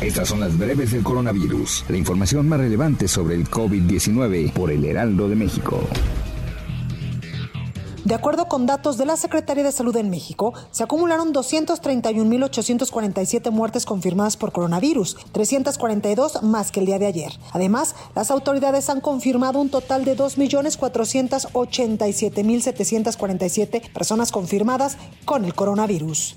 Estas son las breves del coronavirus, la información más relevante sobre el COVID-19 por el Heraldo de México. De acuerdo con datos de la Secretaría de Salud en México, se acumularon 231.847 muertes confirmadas por coronavirus, 342 más que el día de ayer. Además, las autoridades han confirmado un total de 2.487.747 personas confirmadas con el coronavirus.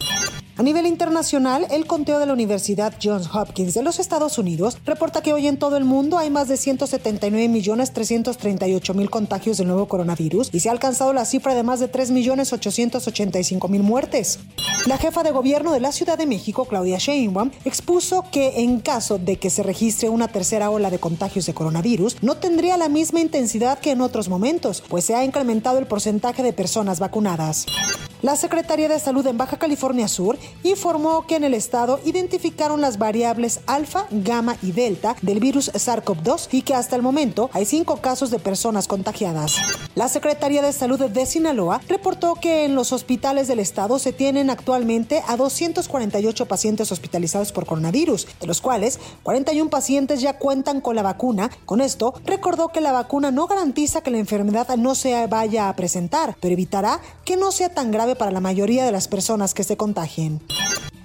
A nivel internacional, el conteo de la Universidad Johns Hopkins de los Estados Unidos reporta que hoy en todo el mundo hay más de 179.338.000 contagios del nuevo coronavirus y se ha alcanzado la cifra de más de 3.885.000 muertes. La jefa de gobierno de la Ciudad de México, Claudia Sheinbaum, expuso que en caso de que se registre una tercera ola de contagios de coronavirus, no tendría la misma intensidad que en otros momentos, pues se ha incrementado el porcentaje de personas vacunadas. La Secretaría de Salud en Baja California Sur informó que en el estado identificaron las variables alfa, gamma y delta del virus SARS-CoV-2 y que hasta el momento hay cinco casos de personas contagiadas. La Secretaría de Salud de Sinaloa reportó que en los hospitales del estado se tienen actualmente a 248 pacientes hospitalizados por coronavirus, de los cuales 41 pacientes ya cuentan con la vacuna. Con esto, recordó que la vacuna no garantiza que la enfermedad no se vaya a presentar, pero evitará que no sea tan para la mayoría de las personas que se contagien.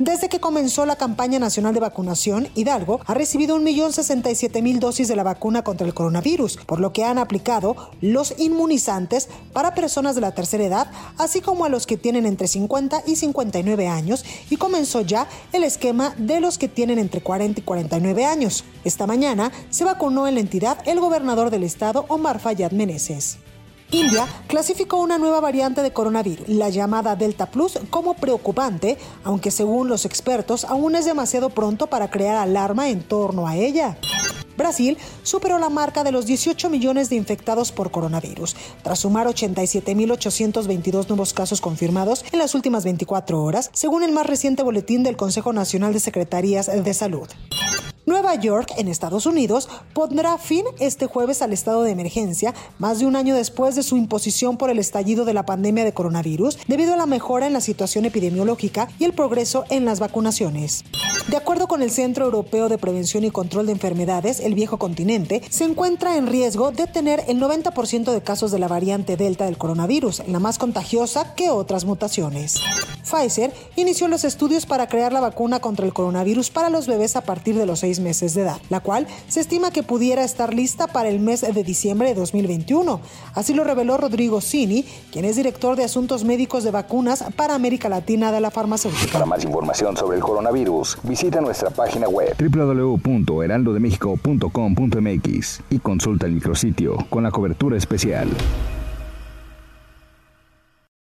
Desde que comenzó la campaña nacional de vacunación, Hidalgo ha recibido 1.067.000 dosis de la vacuna contra el coronavirus, por lo que han aplicado los inmunizantes para personas de la tercera edad, así como a los que tienen entre 50 y 59 años, y comenzó ya el esquema de los que tienen entre 40 y 49 años. Esta mañana se vacunó en la entidad el gobernador del estado, Omar Fayad Meneses. India clasificó una nueva variante de coronavirus, la llamada Delta Plus, como preocupante, aunque según los expertos aún es demasiado pronto para crear alarma en torno a ella. Brasil superó la marca de los 18 millones de infectados por coronavirus, tras sumar 87.822 nuevos casos confirmados en las últimas 24 horas, según el más reciente boletín del Consejo Nacional de Secretarías de Salud. Nueva York, en Estados Unidos, pondrá fin este jueves al estado de emergencia, más de un año después de su imposición por el estallido de la pandemia de coronavirus, debido a la mejora en la situación epidemiológica y el progreso en las vacunaciones. De acuerdo con el Centro Europeo de Prevención y Control de Enfermedades, el viejo continente se encuentra en riesgo de tener el 90% de casos de la variante Delta del coronavirus, la más contagiosa que otras mutaciones. Pfizer inició los estudios para crear la vacuna contra el coronavirus para los bebés a partir de los seis meses de edad, la cual se estima que pudiera estar lista para el mes de diciembre de 2021. Así lo reveló Rodrigo Cini, quien es director de Asuntos Médicos de Vacunas para América Latina de la farmacéutica. Para más información sobre el coronavirus, visita nuestra página web www.heraldodemexico.com.mx y consulta el micrositio con la cobertura especial.